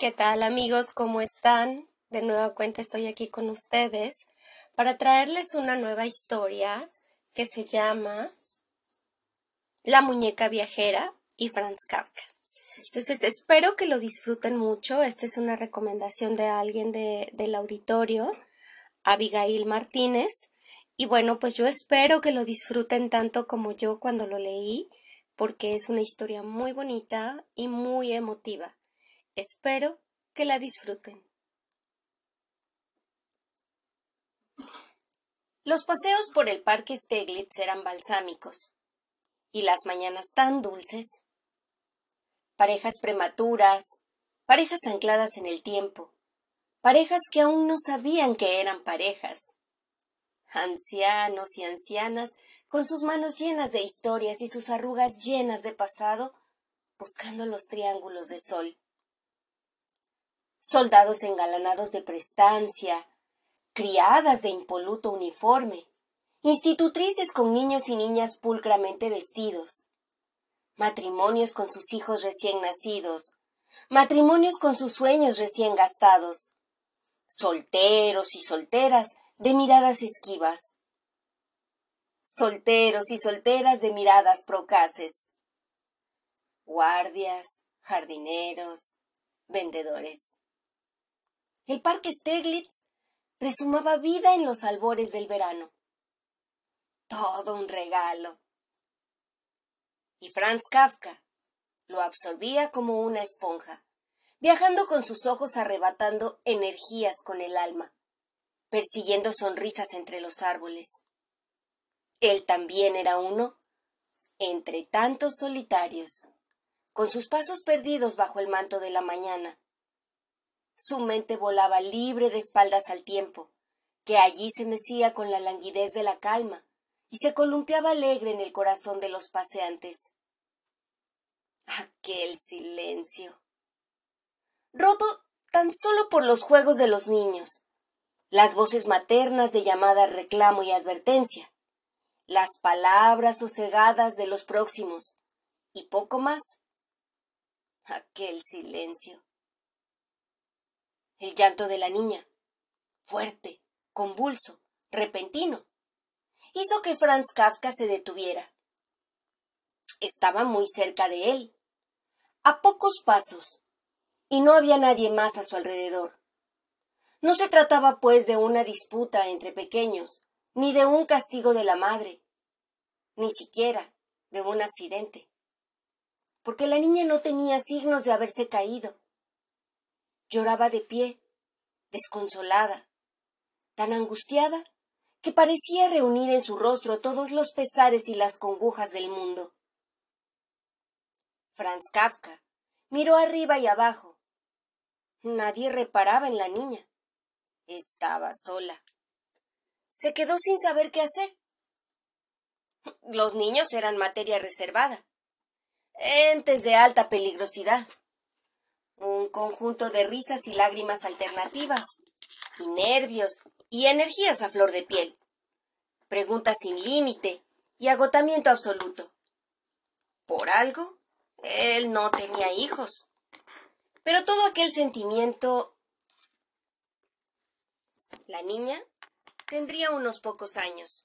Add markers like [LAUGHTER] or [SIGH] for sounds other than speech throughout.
¿Qué tal amigos? ¿Cómo están? De nueva cuenta estoy aquí con ustedes para traerles una nueva historia que se llama La muñeca viajera y Franz Kafka. Entonces espero que lo disfruten mucho. Esta es una recomendación de alguien del auditorio, Abigail Martínez. Y bueno, pues yo espero que lo disfruten tanto como yo cuando lo leí, porque es una historia muy bonita y muy emotiva. Espero que la disfruten. Los paseos por el parque Steglitz eran balsámicos, y las mañanas tan dulces. Parejas prematuras, parejas ancladas en el tiempo, parejas que aún no sabían que eran parejas. Ancianos y ancianas con sus manos llenas de historias y sus arrugas llenas de pasado, buscando los triángulos de sol soldados engalanados de prestancia, criadas de impoluto uniforme, institutrices con niños y niñas pulcramente vestidos, matrimonios con sus hijos recién nacidos, matrimonios con sus sueños recién gastados, solteros y solteras de miradas esquivas, solteros y solteras de miradas procaces, guardias, jardineros, vendedores. El parque Steglitz presumaba vida en los albores del verano. Todo un regalo. Y Franz Kafka lo absorbía como una esponja, viajando con sus ojos arrebatando energías con el alma, persiguiendo sonrisas entre los árboles. Él también era uno entre tantos solitarios, con sus pasos perdidos bajo el manto de la mañana, su mente volaba libre de espaldas al tiempo, que allí se mecía con la languidez de la calma y se columpiaba alegre en el corazón de los paseantes. Aquel silencio. Roto tan solo por los juegos de los niños, las voces maternas de llamada reclamo y advertencia, las palabras sosegadas de los próximos, y poco más. Aquel silencio el llanto de la niña, fuerte, convulso, repentino, hizo que Franz Kafka se detuviera. Estaba muy cerca de él, a pocos pasos, y no había nadie más a su alrededor. No se trataba, pues, de una disputa entre pequeños, ni de un castigo de la madre, ni siquiera de un accidente, porque la niña no tenía signos de haberse caído, Lloraba de pie, desconsolada, tan angustiada, que parecía reunir en su rostro todos los pesares y las congujas del mundo. Franz Kafka miró arriba y abajo. Nadie reparaba en la niña. Estaba sola. Se quedó sin saber qué hacer. Los niños eran materia reservada, entes de alta peligrosidad un conjunto de risas y lágrimas alternativas, y nervios y energías a flor de piel, preguntas sin límite y agotamiento absoluto. Por algo, él no tenía hijos, pero todo aquel sentimiento... La niña tendría unos pocos años.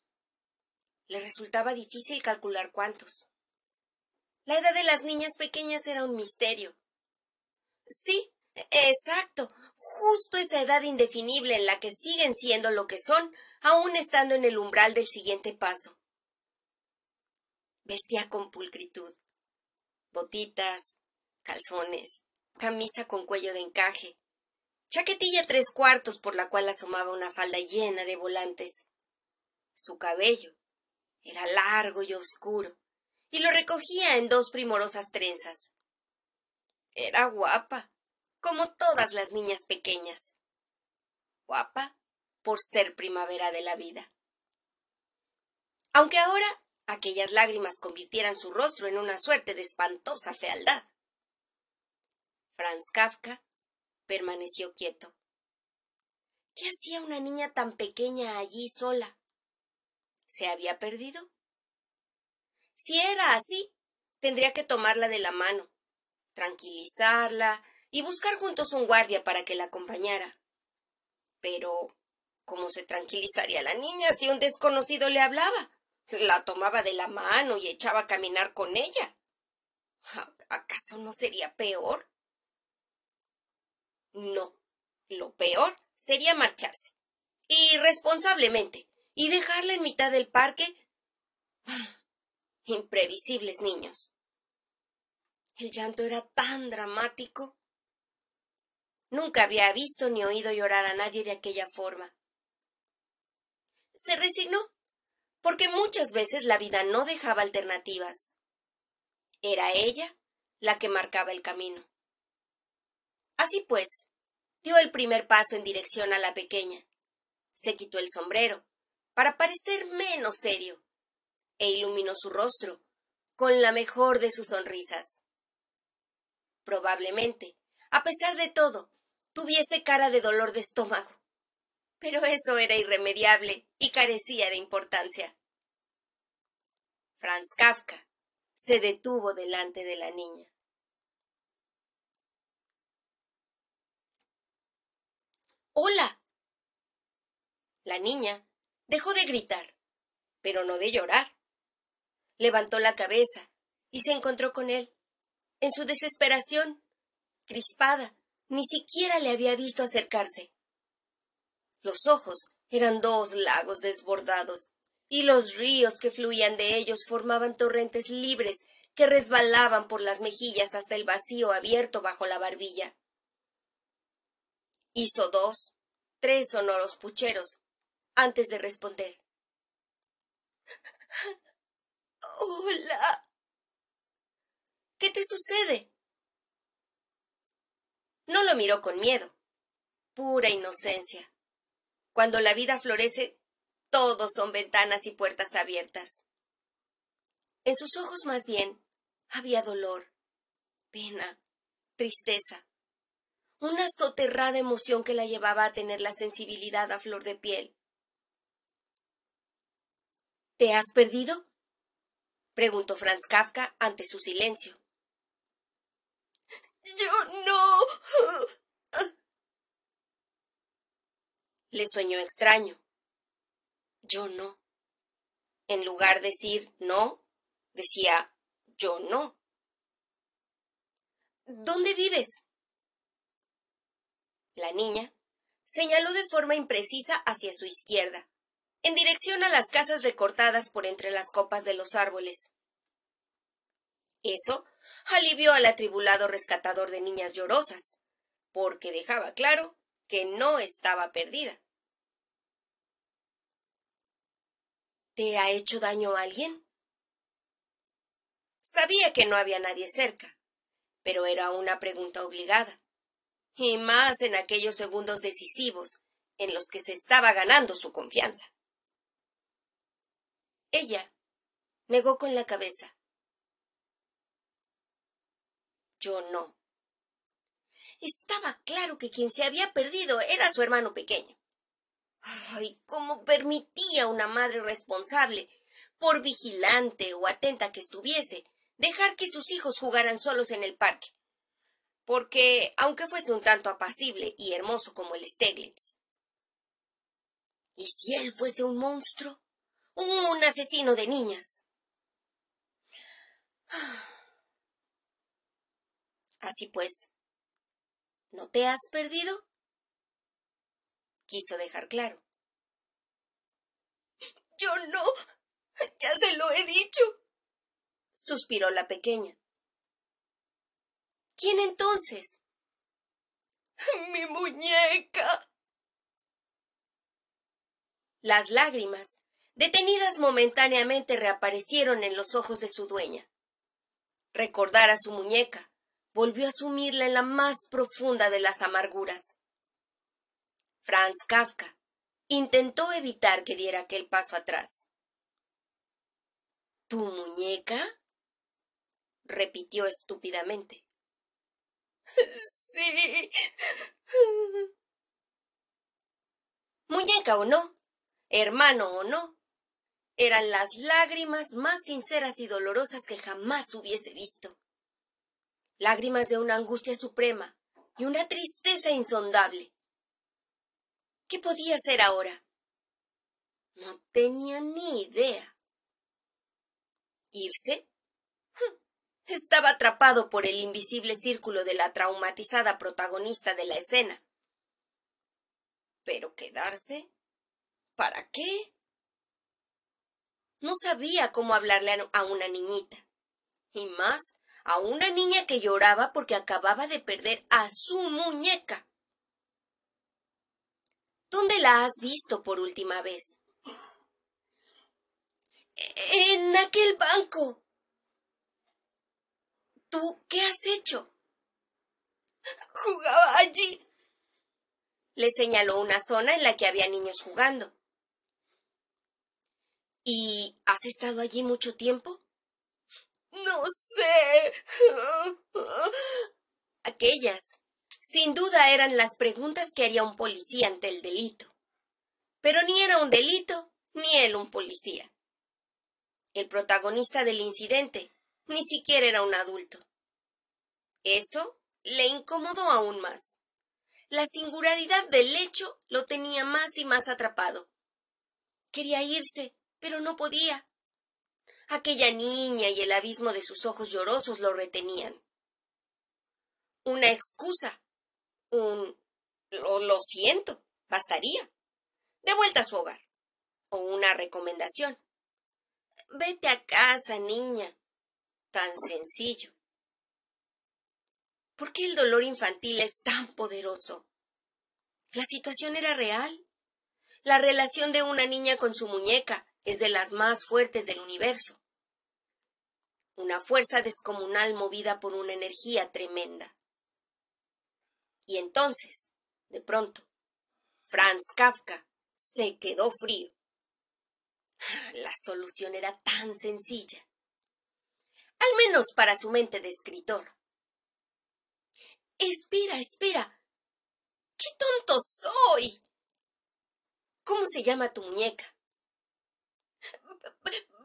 Le resultaba difícil calcular cuántos. La edad de las niñas pequeñas era un misterio Sí, exacto. Justo esa edad indefinible en la que siguen siendo lo que son, aún estando en el umbral del siguiente paso. Vestía con pulcritud. Botitas, calzones, camisa con cuello de encaje, chaquetilla tres cuartos por la cual asomaba una falda llena de volantes. Su cabello era largo y oscuro, y lo recogía en dos primorosas trenzas. Era guapa, como todas las niñas pequeñas. Guapa por ser primavera de la vida. Aunque ahora aquellas lágrimas convirtieran su rostro en una suerte de espantosa fealdad. Franz Kafka permaneció quieto. ¿Qué hacía una niña tan pequeña allí sola? ¿Se había perdido? Si era así, tendría que tomarla de la mano, tranquilizarla y buscar juntos un guardia para que la acompañara. Pero, ¿cómo se tranquilizaría la niña si un desconocido le hablaba? La tomaba de la mano y echaba a caminar con ella. ¿Acaso no sería peor? No, lo peor sería marcharse, irresponsablemente, y dejarla en mitad del parque. Imprevisibles niños. El llanto era tan dramático. Nunca había visto ni oído llorar a nadie de aquella forma. Se resignó, porque muchas veces la vida no dejaba alternativas. Era ella la que marcaba el camino. Así pues, dio el primer paso en dirección a la pequeña. Se quitó el sombrero, para parecer menos serio, e iluminó su rostro con la mejor de sus sonrisas. Probablemente, a pesar de todo, tuviese cara de dolor de estómago. Pero eso era irremediable y carecía de importancia. Franz Kafka se detuvo delante de la niña. Hola. La niña dejó de gritar, pero no de llorar. Levantó la cabeza y se encontró con él. En su desesperación, crispada, ni siquiera le había visto acercarse. Los ojos eran dos lagos desbordados, y los ríos que fluían de ellos formaban torrentes libres que resbalaban por las mejillas hasta el vacío abierto bajo la barbilla. Hizo dos, tres sonoros pucheros antes de responder. [LAUGHS] Hola. ¿Qué te sucede? No lo miró con miedo. Pura inocencia. Cuando la vida florece, todos son ventanas y puertas abiertas. En sus ojos más bien había dolor, pena, tristeza, una soterrada emoción que la llevaba a tener la sensibilidad a flor de piel. ¿Te has perdido? preguntó Franz Kafka ante su silencio. Yo no. Le soñó extraño. Yo no. En lugar de decir no, decía yo no. ¿Dónde vives? La niña señaló de forma imprecisa hacia su izquierda, en dirección a las casas recortadas por entre las copas de los árboles. Eso alivió al atribulado rescatador de niñas llorosas, porque dejaba claro que no estaba perdida. ¿Te ha hecho daño alguien? Sabía que no había nadie cerca, pero era una pregunta obligada y más en aquellos segundos decisivos en los que se estaba ganando su confianza. Ella negó con la cabeza. Yo no. Estaba claro que quien se había perdido era su hermano pequeño. Ay, cómo permitía una madre responsable, por vigilante o atenta que estuviese, dejar que sus hijos jugaran solos en el parque, porque, aunque fuese un tanto apacible y hermoso como el Steglitz. ¿Y si él fuese un monstruo? Un asesino de niñas. Así pues, ¿no te has perdido? Quiso dejar claro. Yo no. Ya se lo he dicho. Suspiró la pequeña. ¿Quién entonces? Mi muñeca. Las lágrimas, detenidas momentáneamente, reaparecieron en los ojos de su dueña. Recordar a su muñeca volvió a sumirla en la más profunda de las amarguras. Franz Kafka intentó evitar que diera aquel paso atrás. ¿Tu muñeca? repitió estúpidamente. [LAUGHS] Sí. Muñeca o no, hermano o no, eran las lágrimas más sinceras y dolorosas que jamás hubiese visto. Lágrimas de una angustia suprema, y una tristeza insondable. ¿Qué podía hacer ahora? No tenía ni idea. ¿Irse? [LAUGHS] Estaba atrapado por el invisible círculo de la traumatizada protagonista de la escena. ¿Pero quedarse? ¿Para qué? No sabía cómo hablarle a una niñita. Y más, a una niña que lloraba porque acababa de perder a su muñeca. ¿Dónde la has visto por última vez? En aquel banco. ¿Tú qué has hecho? Jugaba allí. Le señaló una zona en la que había niños jugando. ¿Y has estado allí mucho tiempo? No sé. Aquellas, sin duda, eran las preguntas que haría un policía ante el delito. Pero ni era un delito, ni él un policía. El protagonista del incidente ni siquiera era un adulto. Eso le incomodó aún más. La singularidad del hecho lo tenía más y más atrapado. Quería irse, pero no podía. Aquella niña y el abismo de sus ojos llorosos lo retenían. Una excusa. Un lo, lo siento. Bastaría. De vuelta a su hogar. O una recomendación. Vete a casa, niña. Tan sencillo. ¿Por qué el dolor infantil es tan poderoso? La situación era real. La relación de una niña con su muñeca es de las más fuertes del universo. Una fuerza descomunal movida por una energía tremenda. Y entonces, de pronto, Franz Kafka se quedó frío. [LAUGHS] La solución era tan sencilla. Al menos para su mente de escritor. Espera, espera. ¡Qué tonto soy! ¿Cómo se llama tu muñeca?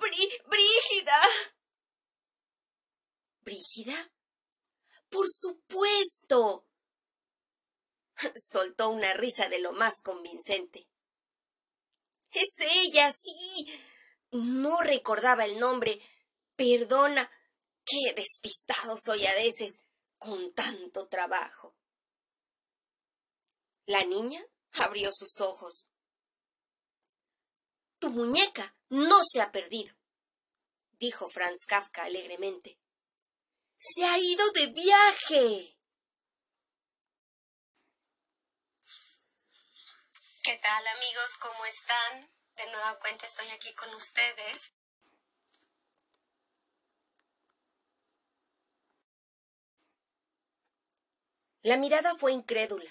Brígida. ¿Brígida? Por supuesto. [LAUGHS] Soltó una risa de lo más convincente. Es ella, sí. No recordaba el nombre. Perdona. Qué despistado soy a veces con tanto trabajo. La niña abrió sus ojos. Tu muñeca no se ha perdido, dijo Franz Kafka alegremente. Se ha ido de viaje. ¿Qué tal amigos? ¿Cómo están? De nueva cuenta estoy aquí con ustedes. La mirada fue incrédula,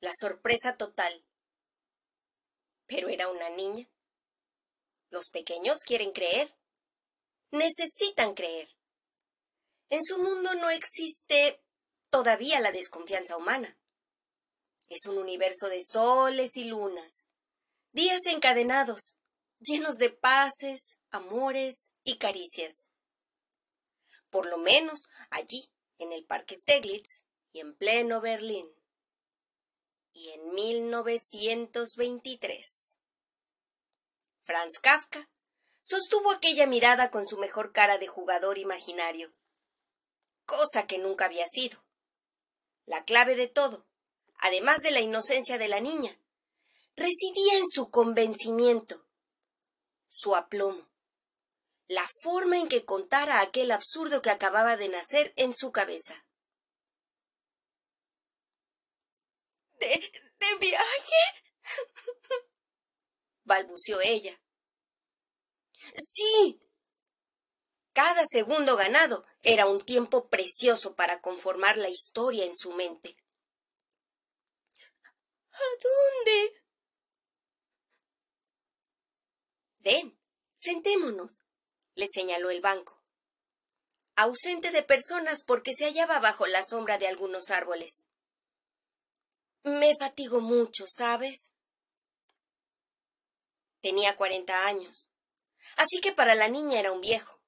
la sorpresa total. Pero era una niña. Los pequeños quieren creer. Necesitan creer. En su mundo no existe todavía la desconfianza humana. Es un universo de soles y lunas, días encadenados, llenos de paces, amores y caricias. Por lo menos allí, en el Parque Steglitz y en pleno Berlín. Y en 1923. Franz Kafka sostuvo aquella mirada con su mejor cara de jugador imaginario, cosa que nunca había sido. La clave de todo, además de la inocencia de la niña, residía en su convencimiento, su aplomo, la forma en que contara aquel absurdo que acababa de nacer en su cabeza. ¿De, de viaje? Balbució ella. Sí. Cada segundo ganado era un tiempo precioso para conformar la historia en su mente. ¿A dónde? Ven, sentémonos, le señaló el banco, ausente de personas porque se hallaba bajo la sombra de algunos árboles. Me fatigo mucho, ¿sabes? Tenía cuarenta años, así que para la niña era un viejo.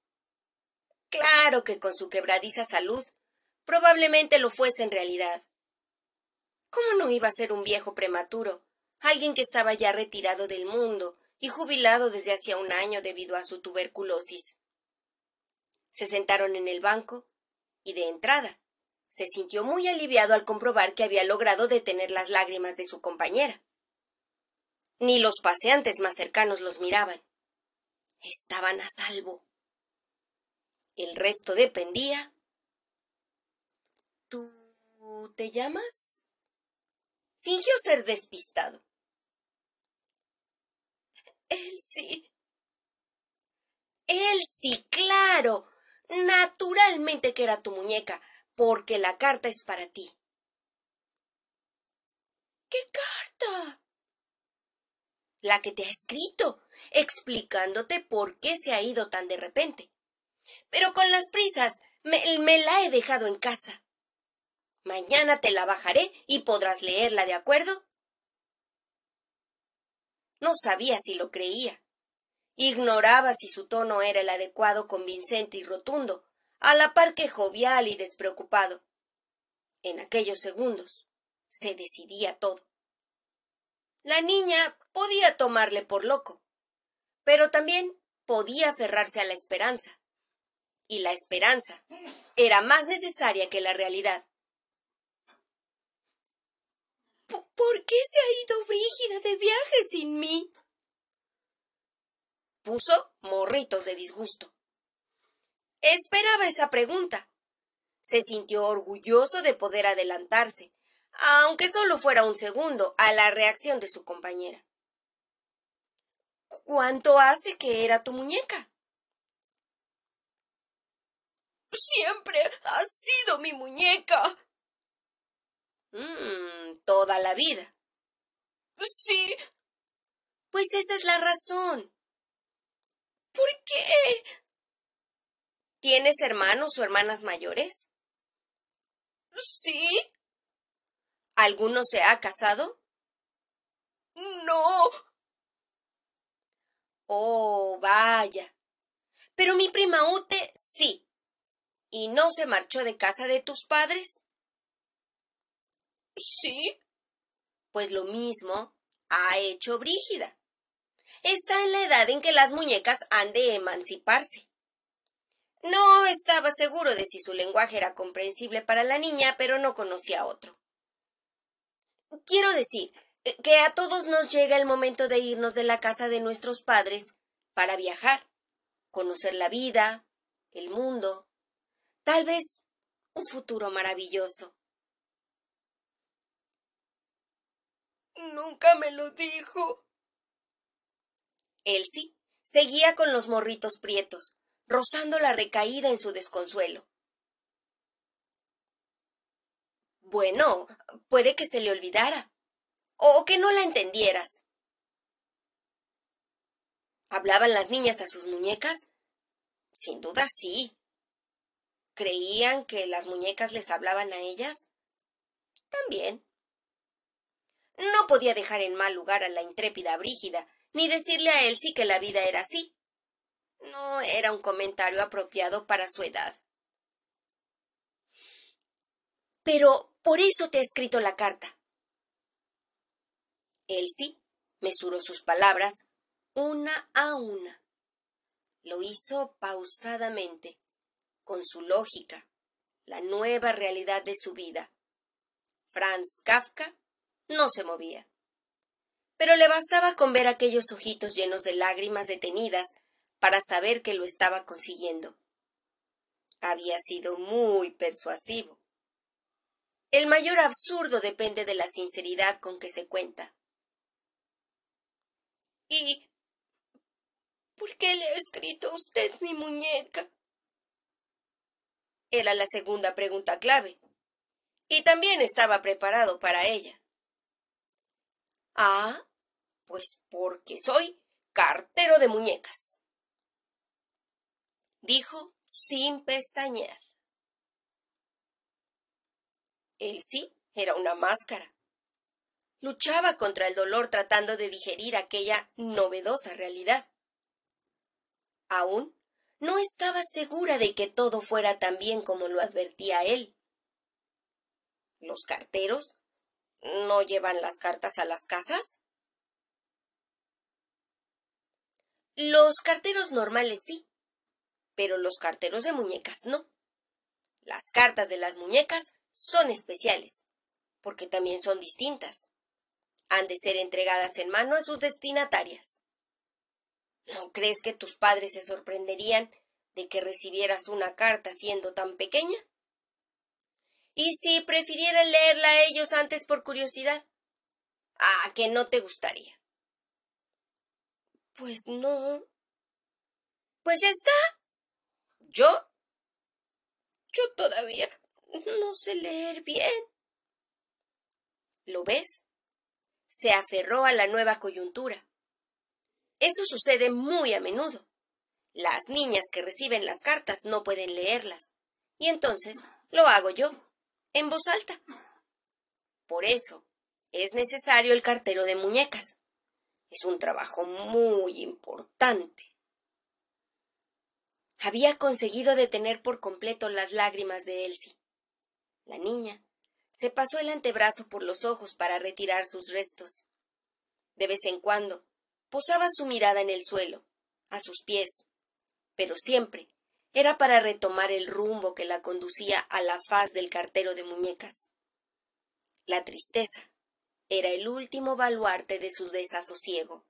Claro que con su quebradiza salud probablemente lo fuese en realidad. ¿Cómo no iba a ser un viejo prematuro? Alguien que estaba ya retirado del mundo y jubilado desde hacía un año debido a su tuberculosis. Se sentaron en el banco y de entrada se sintió muy aliviado al comprobar que había logrado detener las lágrimas de su compañera. Ni los paseantes más cercanos los miraban. Estaban a salvo. El resto dependía. ¿Tú te llamas? Fingió ser despistado. Él sí. Sí, claro. Naturalmente que era tu muñeca, porque la carta es para ti. ¿Qué carta? La que te ha escrito, explicándote por qué se ha ido tan de repente. Pero con las prisas me, me la he dejado en casa. Mañana te la bajaré y podrás leerla, ¿de acuerdo? No sabía si lo creía. Ignoraba si su tono era el adecuado, convincente y rotundo, a la par que jovial y despreocupado. En aquellos segundos se decidía todo. La niña podía tomarle por loco, pero también podía aferrarse a la esperanza. Y la esperanza era más necesaria que la realidad. ¿Por qué se ha ido Brígida de viaje sin mí? Puso morritos de disgusto. Esperaba esa pregunta. Se sintió orgulloso de poder adelantarse, aunque solo fuera un segundo, a la reacción de su compañera. ¿Cuánto hace que era tu muñeca? Siempre ha sido mi muñeca. Mm, toda la vida. Sí. Pues esa es la razón. ¿Por qué? ¿Tienes hermanos o hermanas mayores? Sí. ¿Alguno se ha casado? No. Oh, vaya. Pero mi prima Ute sí. ¿Y no se marchó de casa de tus padres? Sí. Pues lo mismo ha hecho Brígida. Está en la edad en que las muñecas han de emanciparse. No estaba seguro de si su lenguaje era comprensible para la niña, pero no conocía otro. Quiero decir que a todos nos llega el momento de irnos de la casa de nuestros padres para viajar, conocer la vida, el mundo, tal vez un futuro maravilloso. Nunca me lo dijo. Elsie seguía con los morritos prietos, rozando la recaída en su desconsuelo. Bueno, puede que se le olvidara, o que no la entendieras. ¿Hablaban las niñas a sus muñecas? Sin duda sí. ¿Creían que las muñecas les hablaban a ellas? También. No podía dejar en mal lugar a la intrépida Brígida, ni decirle a Elsie que la vida era así. No era un comentario apropiado para su edad. Pero por eso te he escrito la carta. Elsie mesuró sus palabras una a una. Lo hizo pausadamente, con su lógica, la nueva realidad de su vida. Franz Kafka no se movía. Pero le bastaba con ver aquellos ojitos llenos de lágrimas detenidas para saber que lo estaba consiguiendo. Había sido muy persuasivo. El mayor absurdo depende de la sinceridad con que se cuenta. ¿Y por qué le ha escrito a usted mi muñeca? Era la segunda pregunta clave, y también estaba preparado para ella. Ah, pues porque soy cartero de muñecas, dijo sin pestañear. Él sí era una máscara. Luchaba contra el dolor tratando de digerir aquella novedosa realidad. Aún no estaba segura de que todo fuera tan bien como lo advertía él. Los carteros ¿No llevan las cartas a las casas? Los carteros normales sí, pero los carteros de muñecas no. Las cartas de las muñecas son especiales, porque también son distintas. Han de ser entregadas en mano a sus destinatarias. ¿No crees que tus padres se sorprenderían de que recibieras una carta siendo tan pequeña? ¿Y si prefirieran leerla a ellos antes por curiosidad? Ah, que no te gustaría. Pues no. Pues ya está. ¿Yo? Yo todavía no sé leer bien. ¿Lo ves? Se aferró a la nueva coyuntura. Eso sucede muy a menudo. Las niñas que reciben las cartas no pueden leerlas. Y entonces lo hago yo, en voz alta. Por eso es necesario el cartero de muñecas. Es un trabajo muy importante. Había conseguido detener por completo las lágrimas de Elsie. La niña se pasó el antebrazo por los ojos para retirar sus restos. De vez en cuando posaba su mirada en el suelo, a sus pies, pero siempre era para retomar el rumbo que la conducía a la faz del cartero de muñecas. La tristeza era el último baluarte de su desasosiego.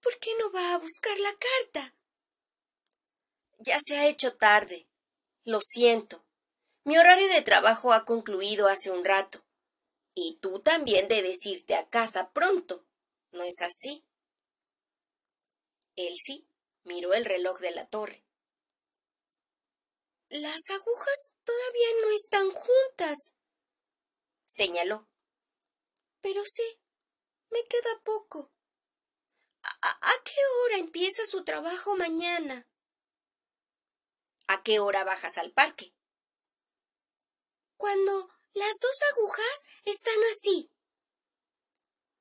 ¿Por qué no va a buscar la carta? Ya se ha hecho tarde. Lo siento. Mi horario de trabajo ha concluido hace un rato. Y tú también debes irte a casa pronto. ¿No es así? Elsie miró el reloj de la torre. Las agujas todavía no están juntas, señaló. Pero sí, me queda poco. ¿A, qué hora empieza su trabajo mañana? ¿A qué hora bajas al parque? Cuando las dos agujas están así.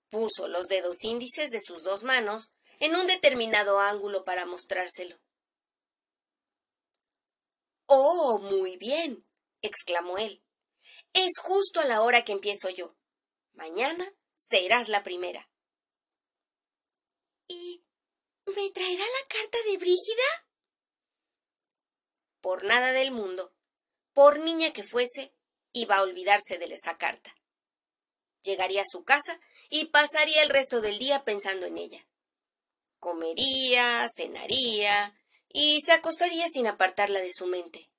Puso los dedos índices de sus dos manos en un determinado ángulo para mostrárselo. Oh, muy bien, exclamó él. Es justo a la hora que empiezo yo. Mañana serás la primera. ¿Y me traerá la carta de Brígida? Por nada del mundo, por niña que fuese, iba a olvidarse de esa carta. Llegaría a su casa y pasaría el resto del día pensando en ella. Comería, cenaría y se acostaría sin apartarla de su mente.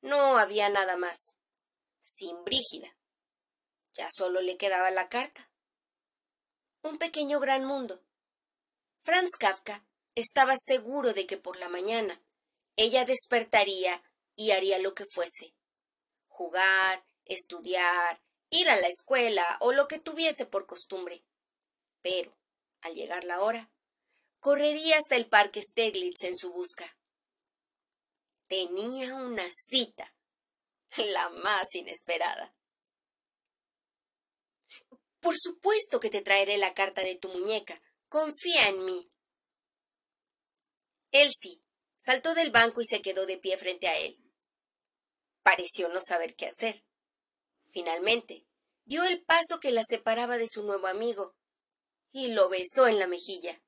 No había nada más. Sin Brígida. Ya solo le quedaba la carta. Un pequeño gran mundo, Franz Kafka estaba seguro de que por la mañana ella despertaría y haría lo que fuese jugar, estudiar, ir a la escuela o lo que tuviese por costumbre. Pero, al llegar la hora, correría hasta el parque Steglitz en su busca. Tenía una cita, [LAUGHS] la más inesperada. Por supuesto que te traeré la carta de tu muñeca, Confía en mí. Elsie saltó del banco y se quedó de pie frente a él. Pareció no saber qué hacer. Finalmente, dio el paso que la separaba de su nuevo amigo y lo besó en la mejilla.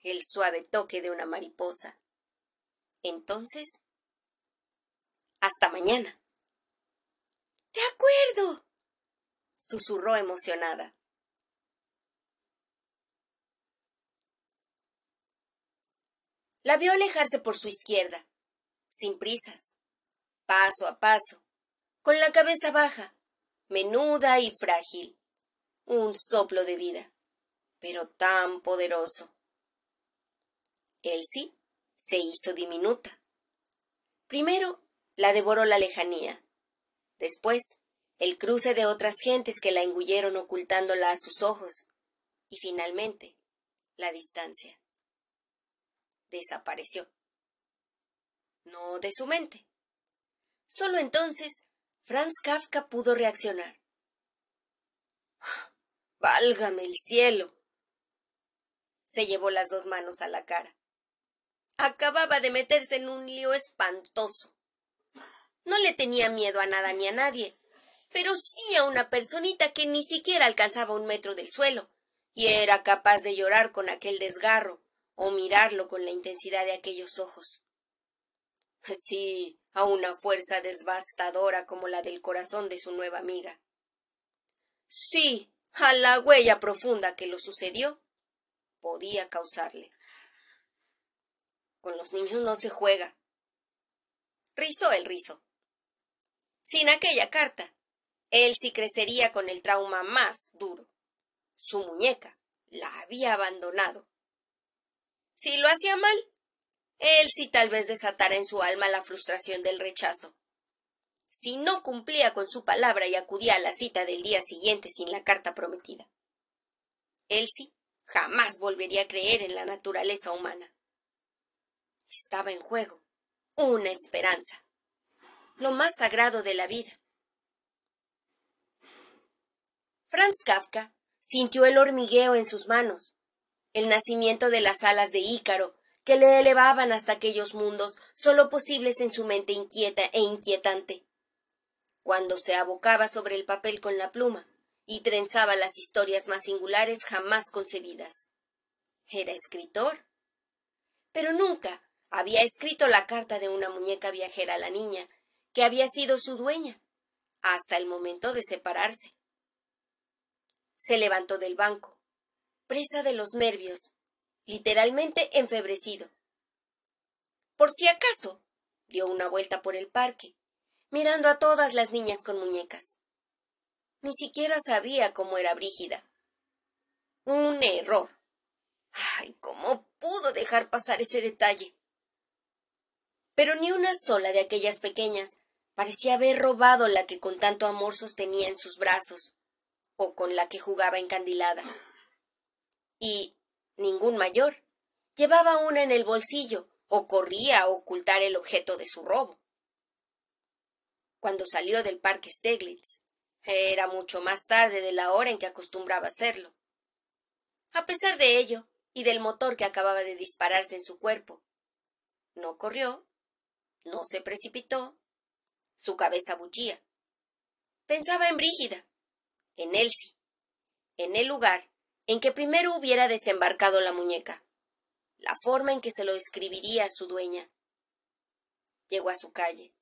El suave toque de una mariposa. Entonces, hasta mañana. De acuerdo, susurró emocionada. La vio alejarse por su izquierda, sin prisas, paso a paso, con la cabeza baja, menuda y frágil. Un soplo de vida, pero tan poderoso. Elsie se hizo diminuta. Primero la devoró la lejanía, después el cruce de otras gentes que la engulleron ocultándola a sus ojos, y finalmente la distancia desapareció. No de su mente. Solo entonces Franz Kafka pudo reaccionar. [GASPS] ¡Válgame el cielo! Se llevó las dos manos a la cara. Acababa de meterse en un lío espantoso. No le tenía miedo a nada ni a nadie, pero sí a una personita que ni siquiera alcanzaba un metro del suelo, y era capaz de llorar con aquel desgarro o mirarlo con la intensidad de aquellos ojos. Sí, a una fuerza devastadora como la del corazón de su nueva amiga. Sí, a la huella profunda que lo sucedió podía causarle. Con los niños no se juega. Rizó el rizo. Sin aquella carta, él sí crecería con el trauma más duro. Su muñeca la había abandonado. Si lo hacía mal, él sí tal vez desatara en su alma la frustración del rechazo. Si no cumplía con su palabra y acudía a la cita del día siguiente sin la carta prometida. sí jamás volvería a creer en la naturaleza humana. Estaba en juego una esperanza, lo más sagrado de la vida. Franz Kafka sintió el hormigueo en sus manos, el nacimiento de las alas de Ícaro que le elevaban hasta aquellos mundos sólo posibles en su mente inquieta e inquietante. Cuando se abocaba sobre el papel con la pluma y trenzaba las historias más singulares jamás concebidas. Era escritor. Pero nunca había escrito la carta de una muñeca viajera a la niña, que había sido su dueña, hasta el momento de separarse. Se levantó del banco, presa de los nervios, literalmente enfebrecido. Por si acaso, dio una vuelta por el parque, mirando a todas las niñas con muñecas. Ni siquiera sabía cómo era Brígida. Un error. Ay, ¿cómo pudo dejar pasar ese detalle? Pero ni una sola de aquellas pequeñas parecía haber robado la que con tanto amor sostenía en sus brazos, o con la que jugaba encandilada. Y ningún mayor, llevaba una en el bolsillo o corría a ocultar el objeto de su robo. Cuando salió del parque Steglitz, era mucho más tarde de la hora en que acostumbraba hacerlo. A pesar de ello, y del motor que acababa de dispararse en su cuerpo, no corrió, no se precipitó, su cabeza bullía. Pensaba en Brígida, en Elsie, en el lugar en que primero hubiera desembarcado la muñeca, la forma en que se lo escribiría a su dueña. Llegó a su calle,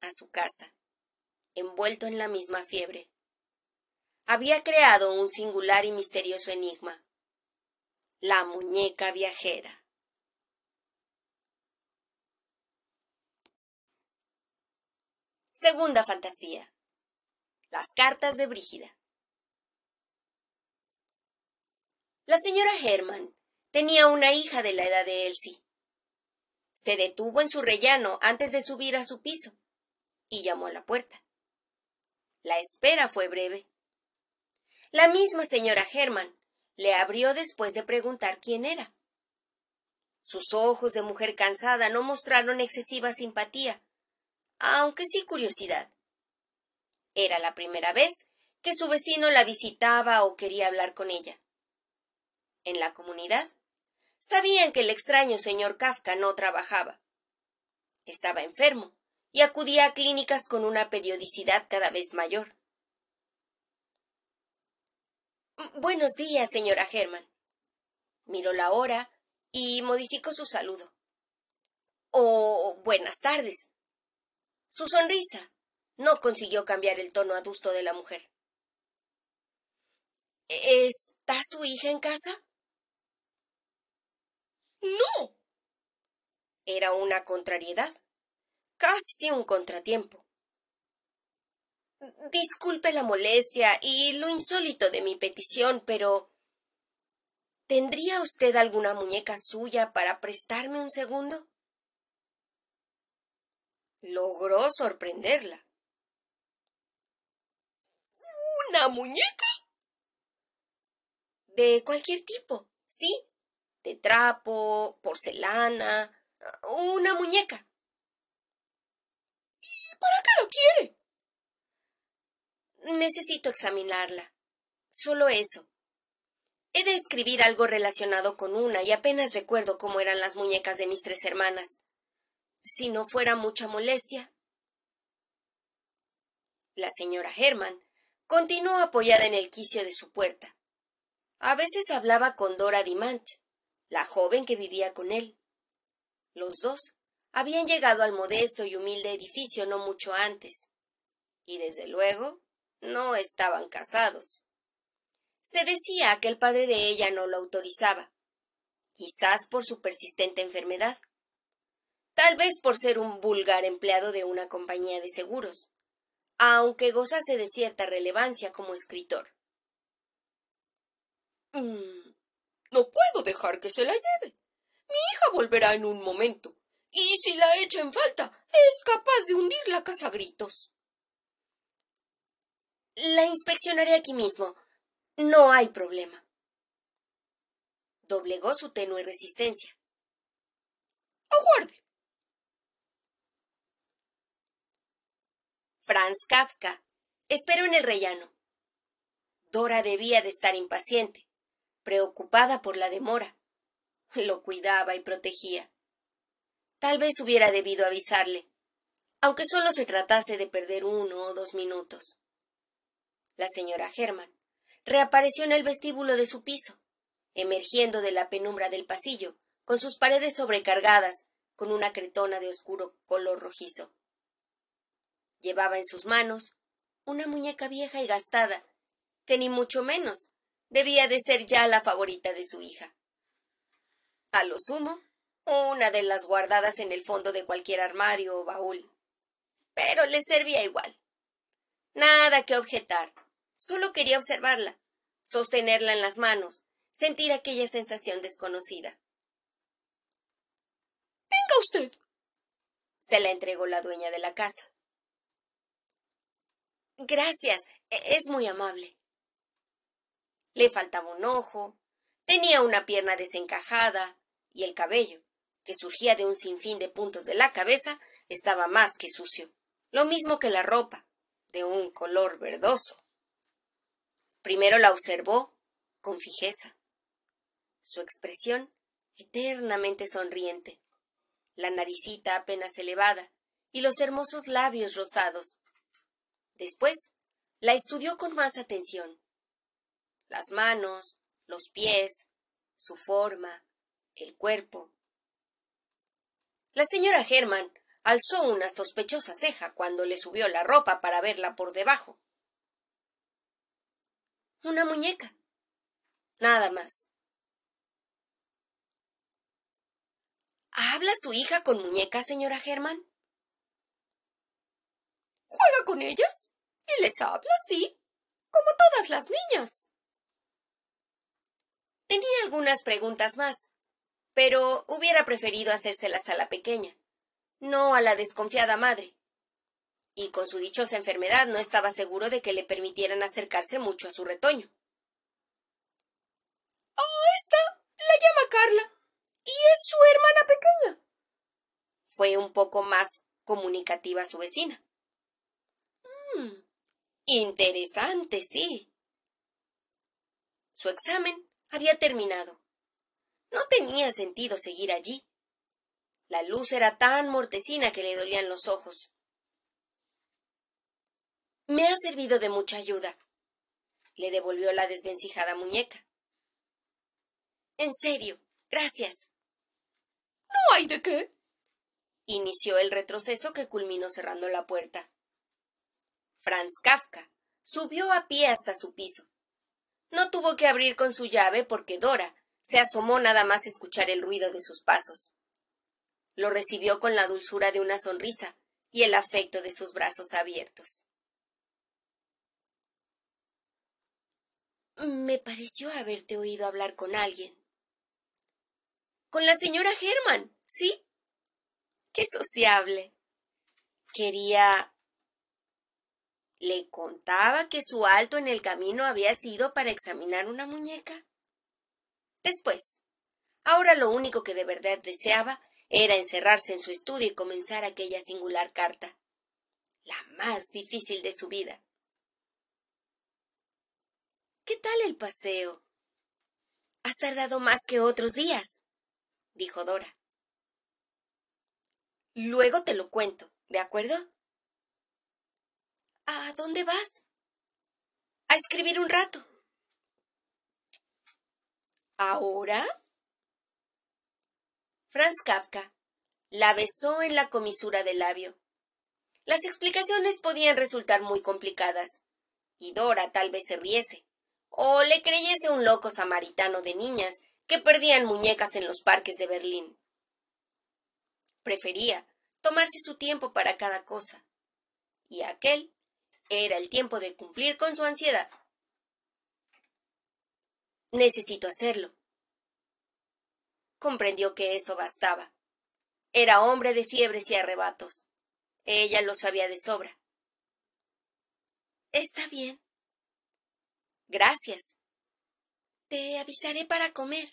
a su casa, envuelto en la misma fiebre. Había creado un singular y misterioso enigma. La muñeca viajera. Segunda fantasía. Las cartas de Brígida. La señora Herman tenía una hija de la edad de Elsie. Se detuvo en su rellano antes de subir a su piso y llamó a la puerta. La espera fue breve. La misma señora Herman le abrió después de preguntar quién era. Sus ojos de mujer cansada no mostraron excesiva simpatía, aunque sí curiosidad. Era la primera vez que su vecino la visitaba o quería hablar con ella en la comunidad, sabían que el extraño señor Kafka no trabajaba. Estaba enfermo y acudía a clínicas con una periodicidad cada vez mayor. Buenos días, señora Herman. Miró la hora y modificó su saludo. O buenas tardes. Su sonrisa no consiguió cambiar el tono adusto de la mujer. ¿Está su hija en casa? No. Era una contrariedad, casi un contratiempo. Disculpe la molestia y lo insólito de mi petición, pero ¿tendría usted alguna muñeca suya para prestarme un segundo? Logró sorprenderla. ¿Una muñeca? De cualquier tipo, sí, de trapo, porcelana, una muñeca. ¿Y para qué lo quiere? Necesito examinarla. Solo eso. He de escribir algo relacionado con una y apenas recuerdo cómo eran las muñecas de mis tres hermanas. Si no fuera mucha molestia. La señora Herman continuó apoyada en el quicio de su puerta. A veces hablaba con Dora Dimant, la joven que vivía con él. Los dos habían llegado al modesto y humilde edificio no mucho antes, y desde luego no estaban casados. Se decía que el padre de ella no lo autorizaba, quizás por su persistente enfermedad, tal vez por ser un vulgar empleado de una compañía de seguros, aunque gozase de cierta relevancia como escritor. Mm, no puedo dejar que se la lleve. Mi hija volverá en un momento, y si la echa en falta, es capaz de hundir la casa a gritos. La inspeccionaré aquí mismo. No hay problema. Doblegó su tenue resistencia. Aguarde. Franz Kafka esperó en el rellano. Dora debía de estar impaciente, preocupada por la demora. Lo cuidaba y protegía. Tal vez hubiera debido avisarle, aunque solo se tratase de perder uno o dos minutos. La señora Herman reapareció en el vestíbulo de su piso, emergiendo de la penumbra del pasillo, con sus paredes sobrecargadas, con una cretona de oscuro color rojizo. Llevaba en sus manos una muñeca vieja y gastada, que ni mucho menos debía de ser ya la favorita de su hija. A lo sumo, una de las guardadas en el fondo de cualquier armario o baúl. Pero le servía igual. Nada que objetar. Solo quería observarla, sostenerla en las manos, sentir aquella sensación desconocida. Venga usted. Se la entregó la dueña de la casa. Gracias, e-, es muy amable. Le faltaba un ojo, tenía una pierna desencajada y el cabello, que surgía de un sinfín de puntos de la cabeza, estaba más que sucio, lo mismo que la ropa, de un color verdoso. Primero la observó con fijeza. Su expresión eternamente sonriente, la naricita apenas elevada y los hermosos labios rosados. Después la estudió con más atención. Las manos, los pies, su forma, el cuerpo. La señora Herman alzó una sospechosa ceja cuando le subió la ropa para verla por debajo. Una muñeca. Nada más. ¿Habla su hija con muñecas, señora Herman? ¿Juega con ellas? ¿Y les habla, sí? Como todas las niñas. Tenía algunas preguntas más, pero hubiera preferido hacérselas a la pequeña, no a la desconfiada madre. Y con su dichosa enfermedad no estaba seguro de que le permitieran acercarse mucho a su retoño. Ah, esta la llama Carla, y es su hermana pequeña. Fue un poco más comunicativa su vecina. Mm, interesante, sí. Su examen había terminado. No tenía sentido seguir allí. La luz era tan mortecina que le dolían los ojos. Me ha servido de mucha ayuda, le devolvió la desvencijada muñeca. En serio, gracias. No hay de qué. Inició el retroceso que culminó cerrando la puerta. Franz Kafka subió a pie hasta su piso. No tuvo que abrir con su llave porque Dora se asomó nada más escuchar el ruido de sus pasos. Lo recibió con la dulzura de una sonrisa y el afecto de sus brazos abiertos. Me pareció haberte oído hablar con alguien. Con la señora Herman, ¿sí? Qué sociable. Quería ¿Le contaba que su alto en el camino había sido para examinar una muñeca? Después, ahora lo único que de verdad deseaba era encerrarse en su estudio y comenzar aquella singular carta, la más difícil de su vida. ¿Qué tal el paseo? Has tardado más que otros días, dijo Dora. Luego te lo cuento, ¿de acuerdo? ¿A dónde vas? A escribir un rato. ¿Ahora? Franz Kafka la besó en la comisura del labio. Las explicaciones podían resultar muy complicadas, y Dora tal vez se riese, o le creyese un loco samaritano de niñas que perdían muñecas en los parques de Berlín. Prefería tomarse su tiempo para cada cosa, y aquel era el tiempo de cumplir con su ansiedad. Necesito hacerlo. Comprendió que eso bastaba. Era hombre de fiebres y arrebatos. Ella lo sabía de sobra. Está bien. Gracias. Te avisaré para comer.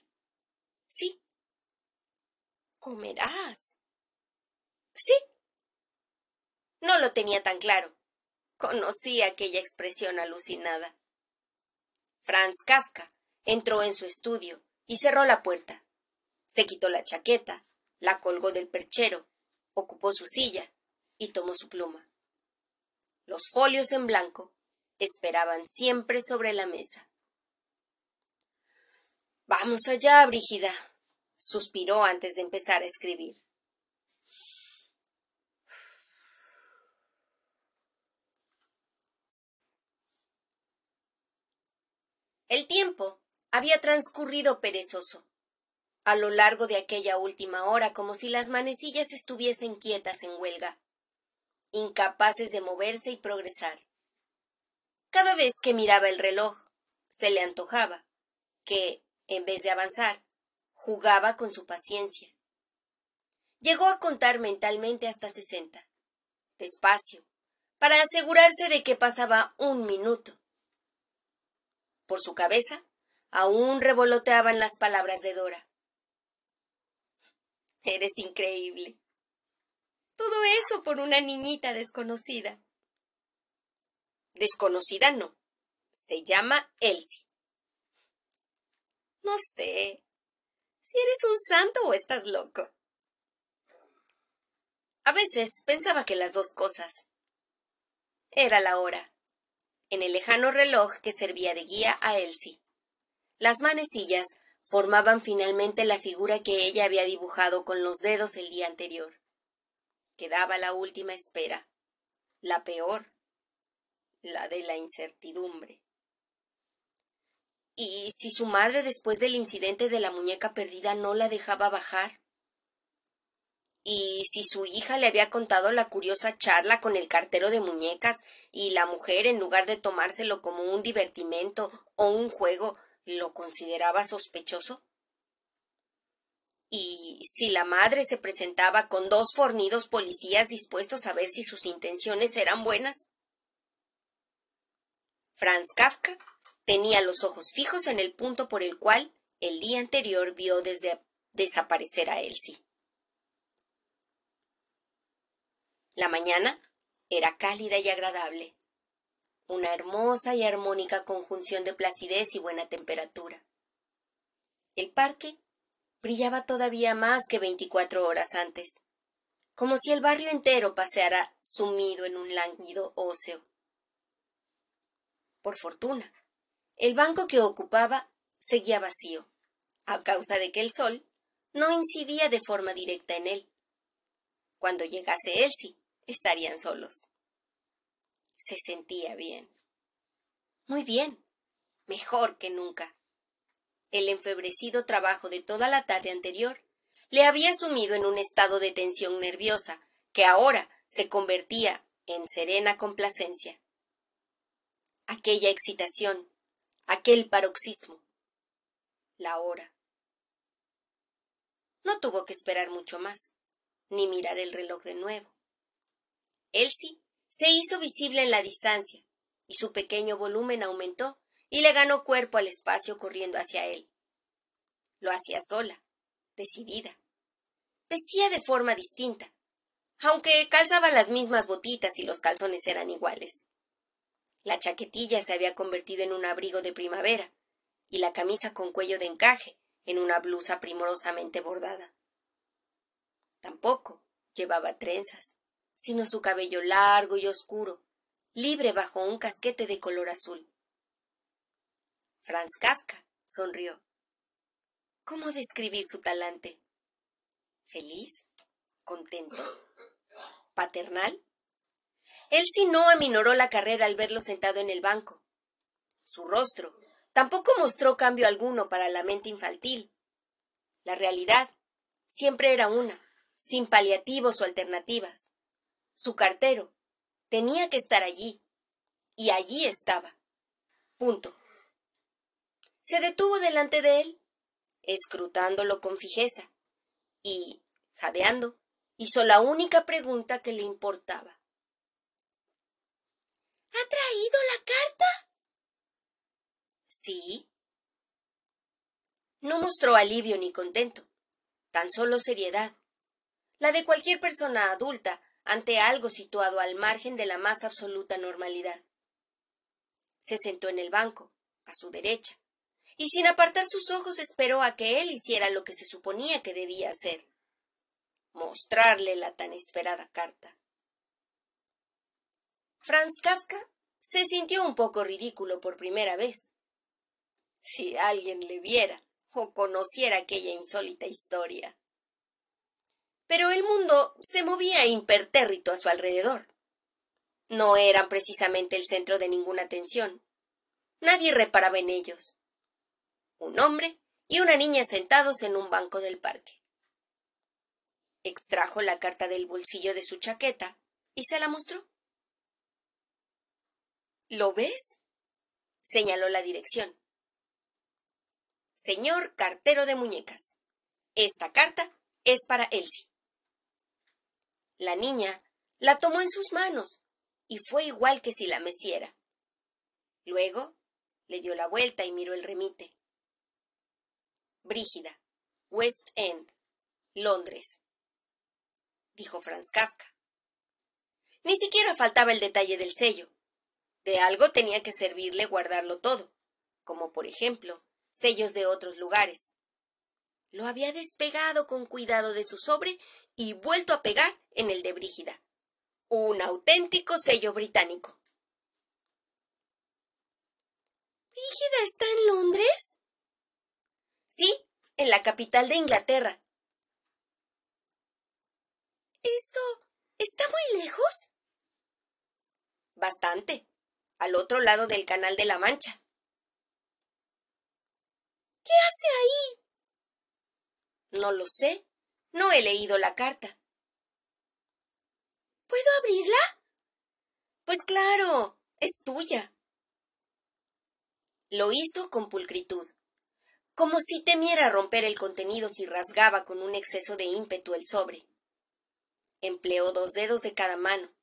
Sí. ¿Comerás? Sí. No lo tenía tan claro. Conocía aquella expresión alucinada. Franz Kafka entró en su estudio y cerró la puerta. Se quitó la chaqueta, la colgó del perchero, ocupó su silla y tomó su pluma. Los folios en blanco esperaban siempre sobre la mesa. Vamos allá, Brígida, suspiró antes de empezar a escribir. El tiempo había transcurrido perezoso a lo largo de aquella última hora como si las manecillas estuviesen quietas en huelga, incapaces de moverse y progresar. Cada vez que miraba el reloj, se le antojaba que, en vez de avanzar, jugaba con su paciencia. Llegó a contar mentalmente hasta sesenta, despacio, para asegurarse de que pasaba un minuto. Por su cabeza aún revoloteaban las palabras de Dora. Eres increíble. Todo eso por una niñita desconocida. Desconocida no. Se llama Elsie. No sé si eres un santo o estás loco. A veces pensaba que las dos cosas. Era la hora. En el lejano reloj que servía de guía a Elsie. Las manecillas formaban finalmente la figura que ella había dibujado con los dedos el día anterior. Quedaba la última espera, la peor, la de la incertidumbre. ¿Y si su madre después del incidente de la muñeca perdida no la dejaba bajar? ¿Y si su hija le había contado la curiosa charla con el cartero de muñecas y la mujer, en lugar de tomárselo como un divertimento o un juego, lo consideraba sospechoso? ¿Y si la madre se presentaba con dos fornidos policías dispuestos a ver si sus intenciones eran buenas? Franz Kafka tenía los ojos fijos en el punto por el cual el día anterior vio desde desaparecer a Elsie. La mañana era cálida y agradable una hermosa y armónica conjunción de placidez y buena temperatura. El parque brillaba todavía más que veinticuatro horas antes, como si el barrio entero paseara sumido en un lánguido óseo. Por fortuna, el banco que ocupaba seguía vacío, a causa de que el sol no incidía de forma directa en él. Cuando llegase Elsie, estarían solos se sentía bien. Muy bien, mejor que nunca. El enfebrecido trabajo de toda la tarde anterior le había sumido en un estado de tensión nerviosa que ahora se convertía en serena complacencia. Aquella excitación, aquel paroxismo, la hora. No tuvo que esperar mucho más, ni mirar el reloj de nuevo. Elsie se hizo visible en la distancia, y su pequeño volumen aumentó y le ganó cuerpo al espacio corriendo hacia él. Lo hacía sola, decidida. Vestía de forma distinta, aunque calzaba las mismas botitas y los calzones eran iguales. La chaquetilla se había convertido en un abrigo de primavera, y la camisa con cuello de encaje en una blusa primorosamente bordada. Tampoco llevaba trenzas sino su cabello largo y oscuro, libre bajo un casquete de color azul. Franz Kafka sonrió. ¿Cómo describir su talante? ¿Feliz? ¿Contento? ¿Paternal? Él no aminoró la carrera al verlo sentado en el banco. Su rostro tampoco mostró cambio alguno para la mente infantil. La realidad siempre era una, sin paliativos o alternativas. Su cartero tenía que estar allí, y allí estaba. Punto. Se detuvo delante de él, escrutándolo con fijeza, y, jadeando, hizo la única pregunta que le importaba. ¿Ha traído la carta? Sí. No mostró alivio ni contento, tan solo seriedad, la de cualquier persona adulta ante algo situado al margen de la más absoluta normalidad. Se sentó en el banco, a su derecha, y sin apartar sus ojos esperó a que él hiciera lo que se suponía que debía hacer mostrarle la tan esperada carta. Franz Kafka se sintió un poco ridículo por primera vez. Si alguien le viera o conociera aquella insólita historia. Pero el mundo se movía impertérrito a su alrededor. No eran precisamente el centro de ninguna atención. Nadie reparaba en ellos. Un hombre y una niña sentados en un banco del parque. Extrajo la carta del bolsillo de su chaqueta y se la mostró. ¿Lo ves? señaló la dirección. Señor cartero de muñecas, esta carta es para Elsie. La niña la tomó en sus manos y fue igual que si la meciera. Luego le dio la vuelta y miró el remite. Brígida, West End, Londres, dijo Franz Kafka. Ni siquiera faltaba el detalle del sello. De algo tenía que servirle guardarlo todo, como por ejemplo sellos de otros lugares. Lo había despegado con cuidado de su sobre y vuelto a pegar en el de Brígida. Un auténtico sello británico. ¿Brígida está en Londres? Sí, en la capital de Inglaterra. ¿Eso está muy lejos? Bastante, al otro lado del Canal de la Mancha. ¿Qué hace ahí? No lo sé. No he leído la carta. ¿Puedo abrirla? Pues claro, es tuya. Lo hizo con pulcritud, como si temiera romper el contenido si rasgaba con un exceso de ímpetu el sobre. Empleó dos dedos de cada mano,